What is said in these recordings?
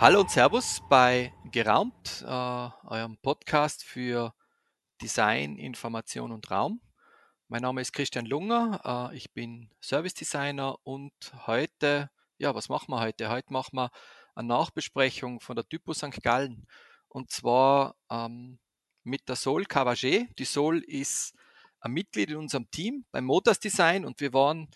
Hallo und Servus bei Geraumt, äh, eurem Podcast für Design, Information und Raum. Mein Name ist Christian Lunger, äh, ich bin Service Designer und heute, ja, was machen wir heute? Heute machen wir eine Nachbesprechung von der Typo St. Gallen und zwar ähm, mit der Sol Cavaget. Die Sol ist ein Mitglied in unserem Team beim Motors Design und wir waren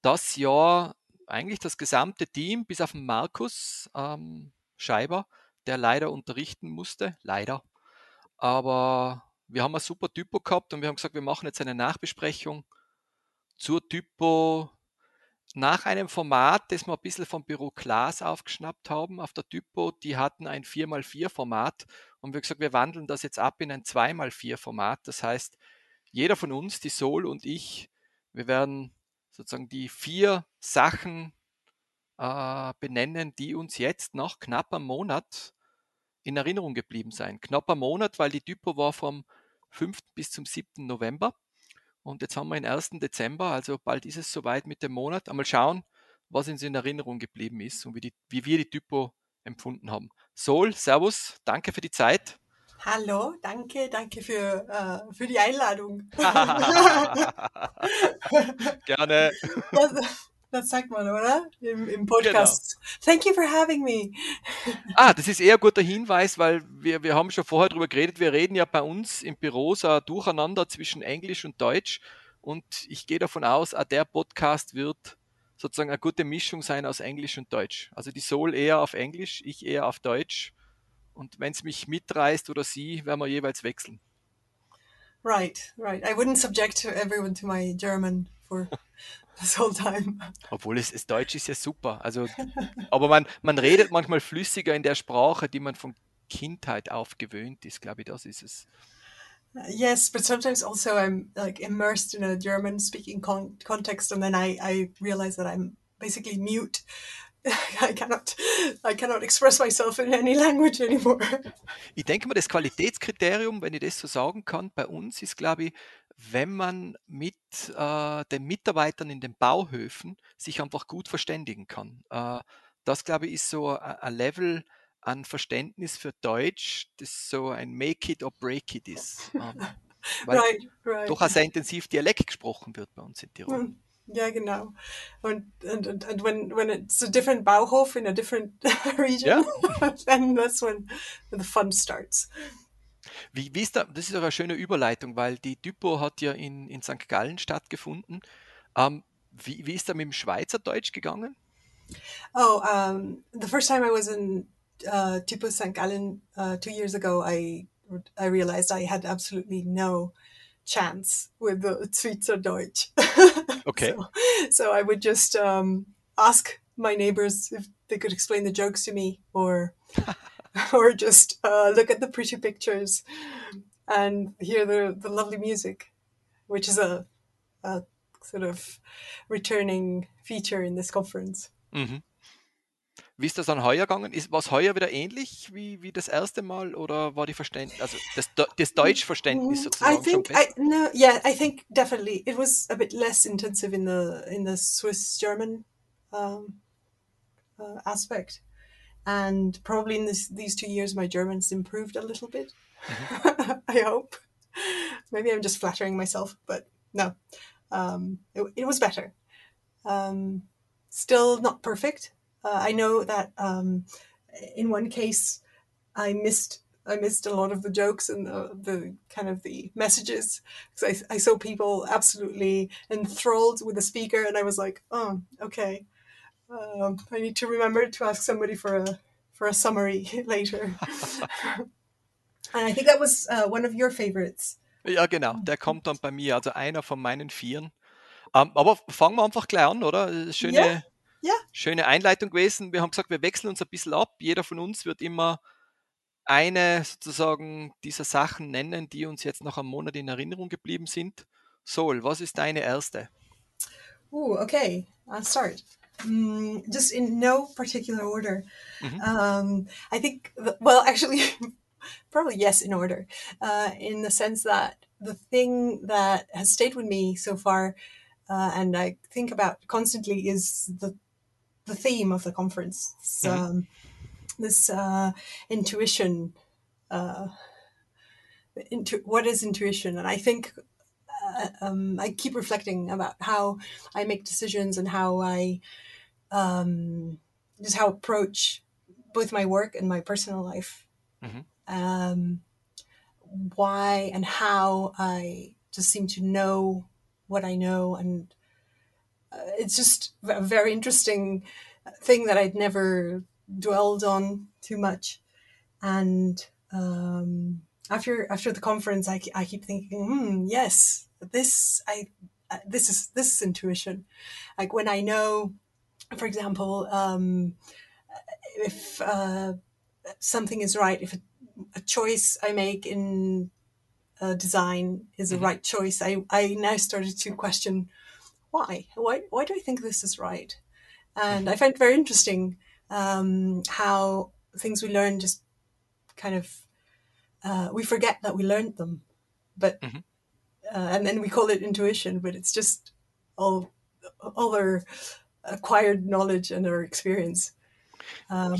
das Jahr eigentlich das gesamte Team bis auf den Markus ähm, Scheiber, der leider unterrichten musste, leider. Aber wir haben ein super Typo gehabt und wir haben gesagt, wir machen jetzt eine Nachbesprechung zur Typo nach einem Format, das wir ein bisschen vom Büro Klaas aufgeschnappt haben auf der Typo. Die hatten ein 4x4 Format und wir haben gesagt, wir wandeln das jetzt ab in ein 2x4 Format. Das heißt, jeder von uns, die Sol und ich, wir werden sozusagen die vier Sachen äh, benennen, die uns jetzt nach knapp einem Monat in Erinnerung geblieben sein. Knapp ein Monat, weil die Typo war vom 5. bis zum 7. November. Und jetzt haben wir den 1. Dezember, also bald ist es soweit mit dem Monat. Einmal schauen, was uns in Erinnerung geblieben ist und wie, die, wie wir die Typo empfunden haben. Sol, Servus, danke für die Zeit. Hallo, danke, danke für, äh, für die Einladung. Gerne. Das, das sagt man, oder? Im, im Podcast. Genau. Thank you for having me. ah, das ist eher ein guter Hinweis, weil wir, wir haben schon vorher darüber geredet. Wir reden ja bei uns im Büro so durcheinander zwischen Englisch und Deutsch. Und ich gehe davon aus, auch der Podcast wird sozusagen eine gute Mischung sein aus Englisch und Deutsch. Also die Soul eher auf Englisch, ich eher auf Deutsch. Und wenn es mich mitreißt oder sie, werden wir jeweils wechseln. Right, right. I wouldn't subject everyone to my German for this whole time. Obwohl es, es Deutsch ist ja super. Also, aber man, man redet manchmal flüssiger in der Sprache, die man von Kindheit auf gewöhnt ist, glaube ich, das ist es. Yes, but sometimes also I'm like immersed in a German speaking con context and then I, I realize that I'm basically mute. I cannot, I cannot express myself in any language anymore. Ich denke mal, das Qualitätskriterium, wenn ich das so sagen kann, bei uns ist, glaube ich, wenn man mit äh, den Mitarbeitern in den Bauhöfen sich einfach gut verständigen kann. Äh, das, glaube ich, ist so ein Level an Verständnis für Deutsch, das so ein Make it or break it ist. Ähm, weil right, right. doch auch sehr intensiv Dialekt gesprochen wird bei uns in Tirol. Hm. Ja, genau. Und, und, und, and when, when it's a different Bauhof in a different region, yeah. then that's when the fun starts. Wie, wie ist da, das ist auch eine schöne Überleitung, weil die Typo hat ja in, in St. Gallen stattgefunden. Ähm, wie, wie ist da mit dem Schweizerdeutsch gegangen? Oh, um, the first time I was in uh, Typo St. Gallen uh, two years ago, I, I realized I had absolutely no chance with the Schweizerdeutsch. Okay. so, so I would just um, ask my neighbors if they could explain the jokes to me or or just uh, look at the pretty pictures and hear the, the lovely music, which is a, a sort of returning feature in this conference. Mhm. Wie ist das dann heuer gegangen? Ist was heuer wieder ähnlich wie, wie das erste Mal oder war die Verständnis, also das, das Deutschverständnis mm, sozusagen I think schon I, no, yeah, I think definitely it was a bit less intensive in the in the Swiss German um, uh, aspect. and probably in this, these two years my German's improved a little bit. Mm-hmm. I hope. Maybe I'm just flattering myself, but no, um, it, it, was better. Um, still not perfect. Uh, I know that um, in one case I missed I missed a lot of the jokes and the, the kind of the messages because I, I saw people absolutely enthralled with the speaker and I was like, oh, okay, um, I need to remember to ask somebody for a for a summary later. and I think that was uh, one of your favorites. Ja, genau. Der kommt dann bei mir, also einer von meinen Vieren. Um, aber fangen wir einfach gleich an, oder? Schöne, yeah. Yeah. schöne Einleitung gewesen. Wir haben gesagt, wir wechseln uns ein bisschen ab. Jeder von uns wird immer eine sozusagen dieser Sachen nennen, die uns jetzt nach einem Monat in Erinnerung geblieben sind. Sol, was ist deine erste? Oh, okay. I'll start. Mm, just in no particular order. Mm-hmm. Um, I think, well, actually, probably yes, in order, uh, in the sense that the thing that has stayed with me so far, uh, and I think about constantly, is the the theme of the conference. Mm-hmm. Um, this uh, intuition. Uh, intu- what is intuition? And I think uh, um, I keep reflecting about how I make decisions and how I um, just how I approach both my work and my personal life. Mhm. Um, why and how I just seem to know what I know, and it's just a very interesting thing that I'd never dwelled on too much. And um, after after the conference, I, I keep thinking, hmm, yes, this I uh, this is this is intuition. Like when I know, for example, um, if uh, something is right, if a, a choice I make in uh, design is the Mhm. right choice, I, I now started to question why? Why why do I think this is right? And I find it very interesting um, how things we learn just kind of uh, we forget that we learned them, but Mhm. uh, and then we call it intuition, but it's just all all our acquired knowledge and our experience. Um,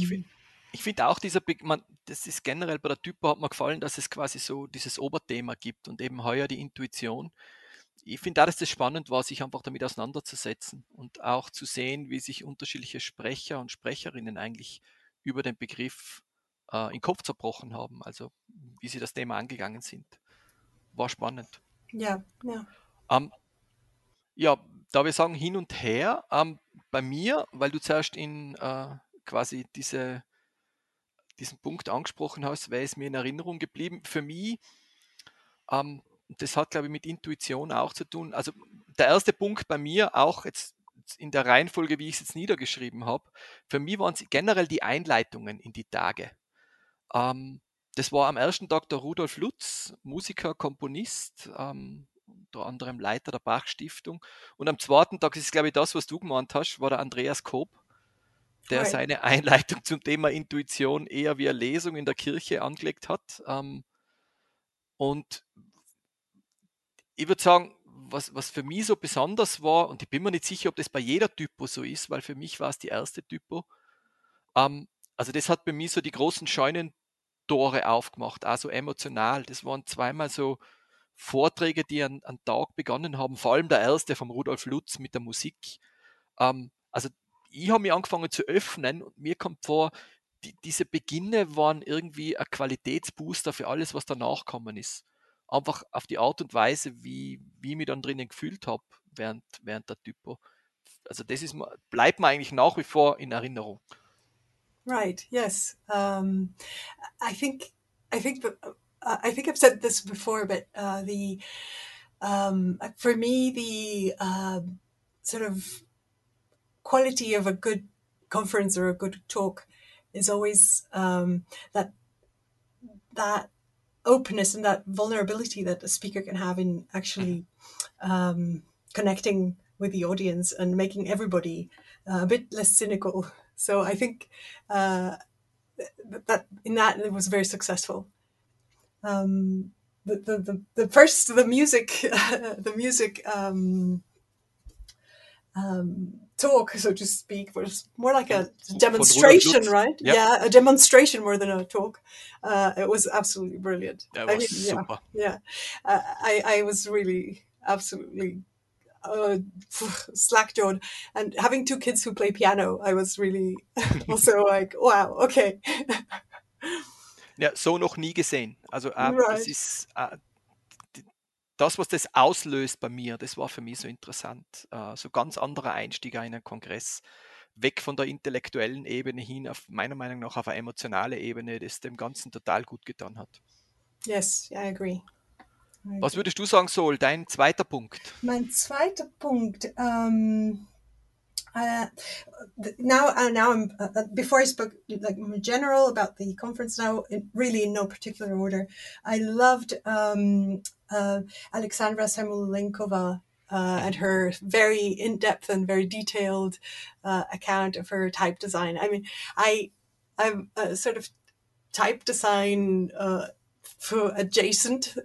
ich finde auch dieser, man, das ist generell bei der Typo hat mir gefallen, dass es quasi so dieses Oberthema gibt und eben heuer die Intuition. Ich finde auch, dass das spannend war, sich einfach damit auseinanderzusetzen und auch zu sehen, wie sich unterschiedliche Sprecher und Sprecherinnen eigentlich über den Begriff äh, in den Kopf zerbrochen haben, also wie sie das Thema angegangen sind. War spannend. yeah, yeah, Ähm, ja, da wir sagen hin und her, ähm, bei mir, weil du zuerst in äh, quasi diese, diesen Punkt angesprochen hast, wäre es mir in Erinnerung geblieben. Für mich, ähm, das hat, glaube ich, mit Intuition auch zu tun. Also der erste Punkt bei mir, auch jetzt in der Reihenfolge, wie ich es jetzt niedergeschrieben habe, für mich waren es generell die Einleitungen in die Tage. Ähm, das war am ersten Tag der Rudolf Lutz, Musiker, Komponist, ähm, unter anderem Leiter der Bach-Stiftung. Und am zweiten Tag, das ist glaube ich das, was du gemeint hast, war der Andreas Koop, der Right. seine Einleitung zum Thema Intuition eher wie eine Lesung in der Kirche angelegt hat. Ähm, und ich würde sagen, was, was für mich so besonders war, und ich bin mir nicht sicher, ob das bei jeder Typo so ist, weil für mich war es die erste Typo. Ähm, also das hat bei mir so die großen Scheunentore aufgemacht, also emotional. Das waren zweimal so Vorträge, die an, an Tag begonnen haben, vor allem der erste vom Rudolf Lutz mit der Musik. Ähm, also ich habe mich angefangen zu öffnen und mir kommt vor, die, diese Beginne waren irgendwie ein Qualitätsbooster für alles, was danach gekommen ist. Einfach auf die Art und Weise, wie, wie ich mich dann drinnen gefühlt habe während, während der Typo. Also das ist, bleibt mir eigentlich nach wie vor in Erinnerung. right. Yes. Um, I think I think uh, I think I've said this before, but uh, the um, for me the um sort of quality of a good conference or a good talk is always um, that that openness and that vulnerability that a speaker can have in actually um, connecting with the audience and making everybody uh, a bit less cynical. So I think uh, that in that it was very successful. Um, the, the, the, the first the music the music um, um, talk, so to speak, was more like a demonstration, right? Ja. Yeah, a demonstration more than a talk. Uh, it was absolutely brilliant. Der I mean, yeah, super. yeah. Uh, I, I was really absolutely uh, slack jawed. And having two kids who play piano, I was really also like, wow, okay. Ja, so noch nie gesehen. Also äh, das ist äh, das, was das auslöst bei mir, das war für mich so interessant. Äh, so ganz anderer Einstieg in einen Kongress. Weg von der intellektuellen Ebene hin auf meiner Meinung nach auf eine emotionale Ebene, das dem Ganzen total gut getan hat. Yes, I agree. I Was agree. würdest du sagen, Sol, dein zweiter Punkt? Mein zweiter Punkt. Um, uh, now, uh, now I'm. Uh, uh, before I spoke like in general about the conference. Now, in, really in no particular order. I loved um, uh, Alexandra Samulenkova uh, and her very in-depth and very detailed account of her type design. I mean, I, I'm sort of type design uh, for adjacent.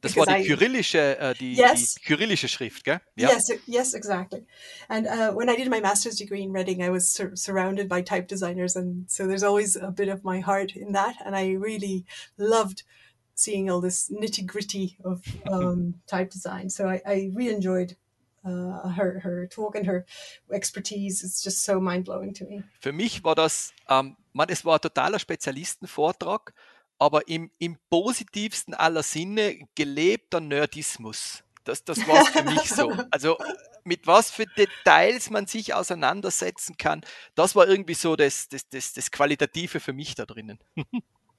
Das war die kyrillische, äh, die, Yes. die kyrillische Schrift, gell? Yes, yes, exactly. And uh, when I did my master's degree in Reading, I was sur- surrounded by type designers, and so there's always a bit of my heart in that. And I really loved seeing all this nitty gritty of um, type design. So I, I really enjoyed uh, her her talk and her expertise. It's just so mind blowing to me. Für mich war das, ähm, man, es war ein totaler Spezialistenvortrag, aber im, im positivsten aller Sinne gelebter Nerdismus. Das, das war für mich so. Also mit was für Details man sich auseinandersetzen kann, das war irgendwie so das, das, das, das Qualitative für mich da drinnen.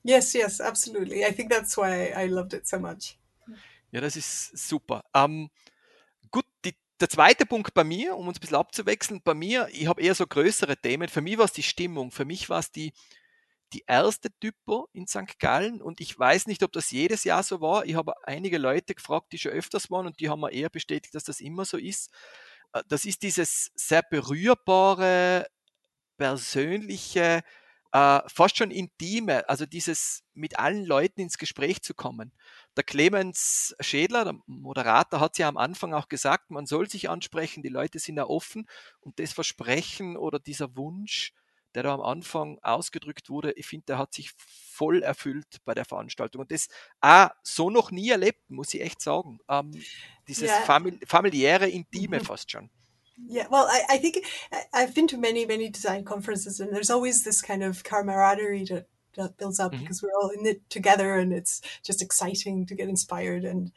Yes, yes, absolutely. I think that's why I loved it so much. Ja, das ist super. Ähm, gut, die, der zweite Punkt bei mir, um uns ein bisschen abzuwechseln, bei mir, ich habe eher so größere Themen. Für mich war es die Stimmung. Für mich war es die, die erste Typo in St. Gallen und ich weiß nicht, ob das jedes Jahr so war. Ich habe einige Leute gefragt, die schon öfters waren und die haben mir eher bestätigt, dass das immer so ist. Äh, Das ist dieses sehr berührbare, persönliche, äh, fast schon intime, also dieses mit allen Leuten ins Gespräch zu kommen. Der Clemens Schädler, der Moderator, hat ja am Anfang auch gesagt, man soll sich ansprechen, die Leute sind ja offen und das Versprechen oder dieser Wunsch, der da am Anfang ausgedrückt wurde, ich finde, der hat sich voll erfüllt bei der Veranstaltung. Und das auch so noch nie erlebt, muss ich echt sagen. Ähm, dieses Ja. famili familiäre, intime Mhm. fast schon. Yeah, well, I, I think I've been to many, many design conferences, and there's always this kind of camaraderie that, that builds up Mhm. because we're all in it together, and it's just exciting to get inspired. And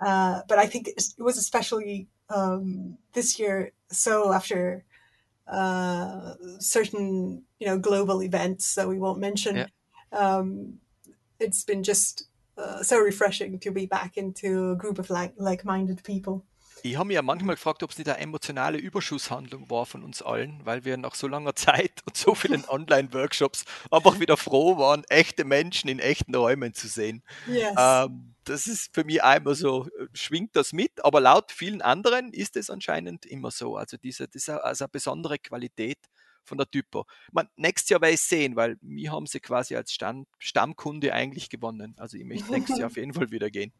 uh, but I think it was especially um, this year. So after uh, certain, you know, global events that we won't mention, Yeah. um, it's been just uh, so refreshing to be back into a group of like like-minded people. Ich habe mich ja manchmal gefragt, ob es nicht eine emotionale Überschusshandlung war von uns allen, weil wir nach so langer Zeit und so vielen Online-Workshops einfach wieder froh waren, echte Menschen in echten Räumen zu sehen. Yes. Ähm, das ist für mich einmal so, äh, schwingt das mit, aber laut vielen anderen ist es anscheinend immer so. Also diese, das ist eine- also eine besondere Qualität von der Typo. Man, nächstes Jahr werde ich sehen, weil wir haben sie quasi als Stamm, Stammkunde eigentlich gewonnen. Also ich möchte nächstes Jahr auf jeden Fall wieder gehen.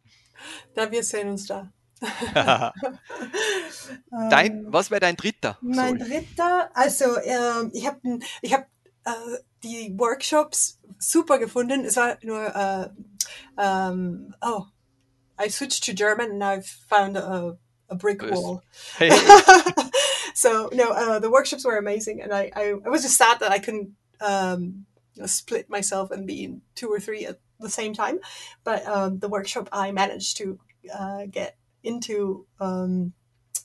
Da wir sehen uns da. Dein, Ähm, was wäre dein dritter? mein Sol? dritter, also ähm, ich habe ich hab, äh, die Workshops super gefunden. Es war nur, äh, ähm, oh, I switched to German and I've found a, a brick wall. Hey, so no, uh, the workshops were amazing, and I, I, I was just sad that I couldn't um, split myself and be in two or three at the same time. But um, the workshop I managed to uh, get into um,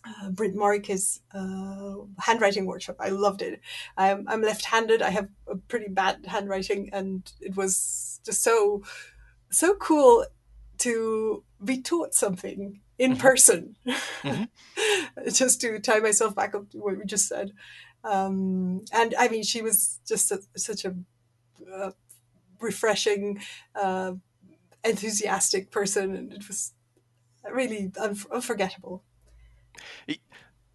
uh, Britt Marcus uh, handwriting workshop. I loved it. I'm, I'm left-handed. I have a pretty bad handwriting, and it was just so so cool to be taught something in Mhm. person. Mhm. just to tie myself back up to what we just said. Um, and I mean, she was just a, such a uh, refreshing, uh, enthusiastic person, and it was really unf unforgettable.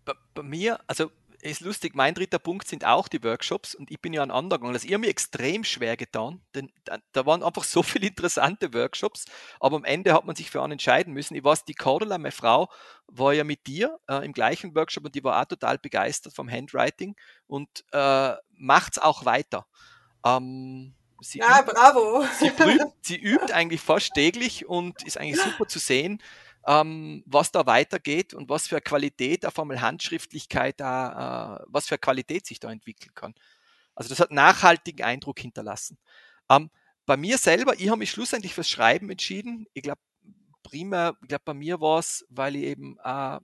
bei, bei mir, also ist lustig, mein dritter Punkt sind auch die Workshops und ich bin ja ein anderer. Also ich habe mir extrem schwer getan, denn da, da waren einfach so viele interessante Workshops, aber am Ende hat man sich für einen entscheiden müssen. Ich weiß, die Cordula, meine Frau, war ja mit dir äh, im gleichen Workshop und die war auch total begeistert vom Handwriting und äh, macht's auch weiter. Ähm, sie Ja, bravo. sie, übt, sie übt eigentlich fast täglich und ist eigentlich super zu sehen, ähm, was da weitergeht und was für Qualität auf einmal Handschriftlichkeit da, äh, was für Qualität sich da entwickeln kann. Also das hat nachhaltigen Eindruck hinterlassen. Ähm, bei mir selber, ich habe mich schlussendlich fürs Schreiben entschieden. Ich glaube, primär, ich glaube, bei mir war es, weil ich eben, äh,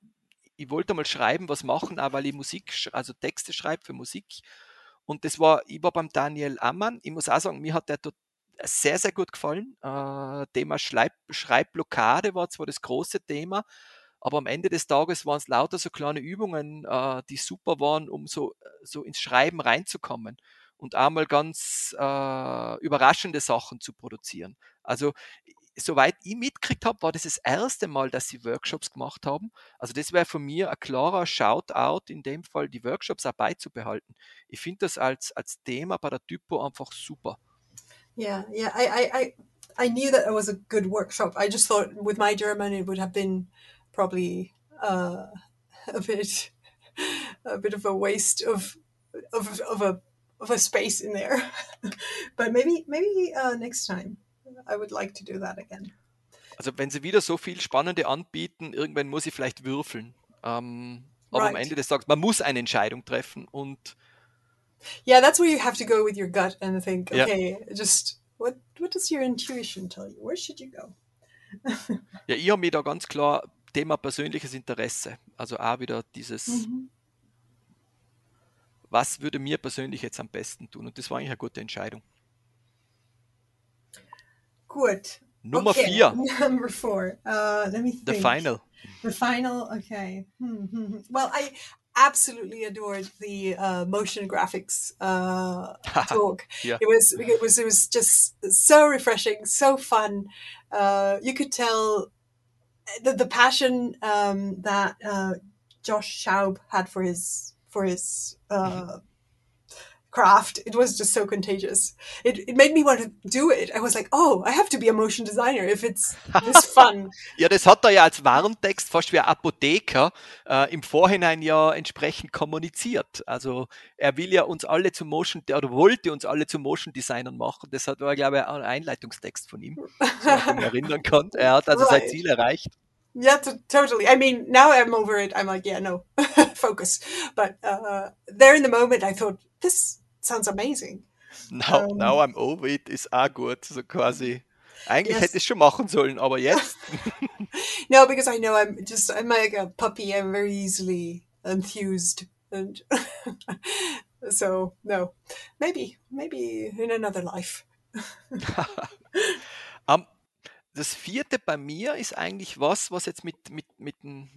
ich wollte mal schreiben, was machen, auch weil ich Musik, also Texte schreibe für Musik. Und das war, ich war beim Daniel Ammann. Ich muss auch sagen, mir hat der tot- sehr, sehr gut gefallen. Äh, Thema Schreib Schreibblockade war zwar das große Thema, aber am Ende des Tages waren es lauter so kleine Übungen, äh, die super waren, um so, so ins Schreiben reinzukommen und einmal ganz äh, überraschende Sachen zu produzieren. Also soweit ich mitgekriegt habe, war das das erste Mal, dass sie Workshops gemacht haben. Also das wäre von mir ein klarer Shoutout, in dem Fall die Workshops auch beizubehalten. Ich finde das als, als Thema bei der Typo einfach super. Yeah, yeah. I, I, I, I knew that it was a good workshop. I just thought with my German it would have been probably uh, a bit a bit of a waste of of, of a of a space in there. but maybe maybe uh, next time I would like to do that again. Also wenn sie wieder so viel Spannende anbieten, irgendwann muss ich vielleicht würfeln. Ähm, aber am Right. Ende des Tages, man muss eine Entscheidung treffen und Yeah, that's where you have to go with your gut and think, Yeah. okay, just what what does your intuition tell you? Where should you go? ja, ich habe mir da ganz klar Thema persönliches Interesse. Also auch wieder dieses, Mhm. was würde mir persönlich jetzt am besten tun? Und das war eigentlich eine gute Entscheidung. Good. Nummer okay. vier, Number four. Uh, let me the think. final. The final. Okay. Hmm, hmm, hmm. Well, I absolutely adored the uh, motion graphics uh, talk. Yeah. It was it was it was just so refreshing, so fun. Uh, you could tell the the passion um, that uh, Josh Schaub had for his for his uh, craft. It was just so contagious. It it made me want to do it. I was like, oh, I have to be a motion designer if it's this fun. Ja, das hat er ja als Warntext fast wie ein Apotheker äh, im Vorhinein ja entsprechend kommuniziert. Also er will ja uns alle zu Motion oder wollte uns alle zu Motion Designern machen. Das hat war, glaube ich, ein Einleitungstext von ihm, so ich mich erinnern kann. Er hat also sein Right. Ziel erreicht. Yeah, totally. I mean, now I'm over it. I'm like, yeah, no, focus. But uh, there in the moment, I thought this sounds amazing. Now, Ähm. now I'm over it ist auch gut. So quasi. Eigentlich Yes. hätte ich es schon machen sollen, aber jetzt. No, because I know I'm just I'm like a puppy. I'm very easily enthused, and so no, maybe maybe in another life. Am- das vierte bei mir ist eigentlich was, was jetzt mit, mit, mit, dem,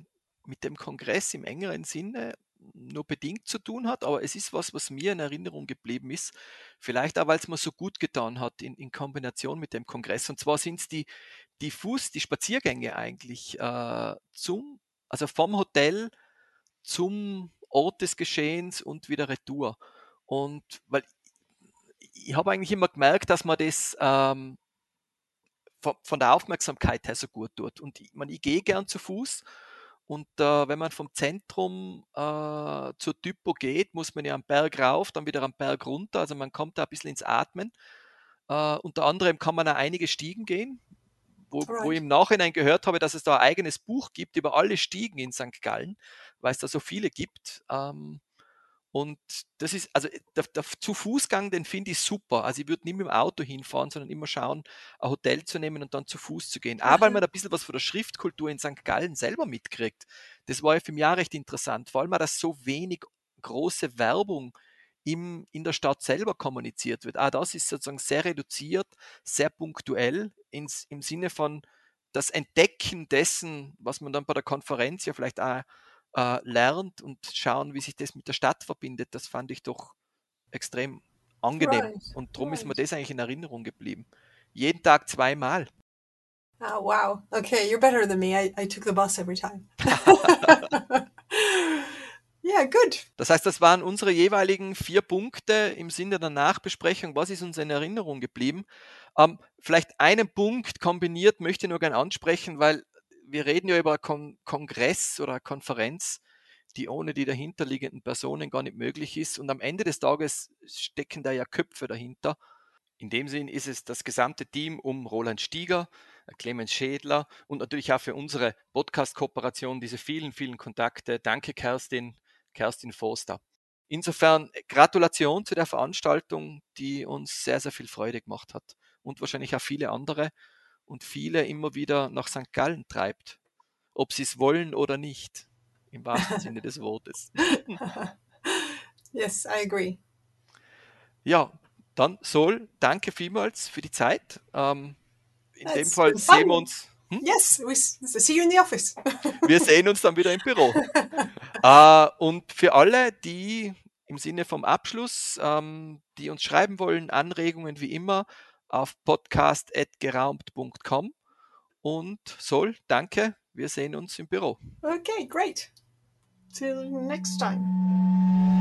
mit dem Kongress im engeren Sinne nur bedingt zu tun hat, aber es ist was, was mir in Erinnerung geblieben ist. Vielleicht auch, weil es mir so gut getan hat in, in Kombination mit dem Kongress. Und zwar sind es die, die Fuß, die Spaziergänge eigentlich äh, zum, also vom Hotel zum Ort des Geschehens und wieder retour. Und weil ich habe eigentlich immer gemerkt, dass man das ähm, von, von der Aufmerksamkeit her so gut tut. Und ich, man, ich gehe gern zu Fuß. Und äh, wenn man vom Zentrum äh, zur Typo geht, muss man ja am Berg rauf, dann wieder am Berg runter. Also man kommt da ein bisschen ins Atmen. Äh, unter anderem kann man auch einige Stiegen gehen, wo, wo ich im Nachhinein gehört habe, dass es da ein eigenes Buch gibt über alle Stiegen in St. Gallen, weil es da so viele gibt. Ähm, und das ist, also der, der zu Fußgang, den finde ich super. Also ich würde nie mit dem Auto hinfahren, sondern immer schauen, ein Hotel zu nehmen und dann zu Fuß zu gehen. Auch weil man ein bisschen was von der Schriftkultur in St. Gallen selber mitkriegt. Das war ja für mich auch recht interessant, vor allem, weil das so wenig große Werbung im, in der Stadt selber kommuniziert wird. Ah, das ist sozusagen sehr reduziert, sehr punktuell ins, im Sinne von das Entdecken dessen, was man dann bei der Konferenz ja vielleicht auch äh, lernt und schauen, wie sich das mit der Stadt verbindet, das fand ich doch extrem angenehm. Right, Und darum ist mir right. das eigentlich in Erinnerung geblieben. Jeden Tag zweimal. Oh wow. Okay, you're better than me. I, I took the bus every time. yeah, good. Das heißt, das waren unsere jeweiligen vier Punkte im Sinne der Nachbesprechung. Was ist uns in Erinnerung geblieben? Ähm, vielleicht einen Punkt kombiniert möchte ich nur gerne ansprechen, weil wir reden ja über Kon Kongress oder Konferenz, die ohne die dahinterliegenden Personen gar nicht möglich ist. Und am Ende des Tages stecken da ja Köpfe dahinter. In dem Sinn ist es das gesamte Team um Roland Stieger, Clemens Schädler und natürlich auch für unsere Podcast-Kooperation diese vielen, vielen Kontakte. Danke, Kerstin, Kerstin Forster. Insofern Gratulation zu der Veranstaltung, die uns sehr, sehr viel Freude gemacht hat und wahrscheinlich auch viele andere und viele immer wieder nach St. Gallen treibt, ob sie es wollen oder nicht, im wahrsten Sinne des Wortes. yes, I agree. Ja, dann Sol, danke vielmals für die Zeit. Ähm, in dem It's Fall sehen wir uns. Hm? Yes, we see you in the office. Wir sehen uns dann wieder im Büro. äh, und für alle, die im Sinne vom Abschluss, ähm, die uns schreiben wollen, Anregungen wie immer auf podcast.geraumt.com. Und Sol, danke. Wir sehen uns im Büro. okay, great. Till next time.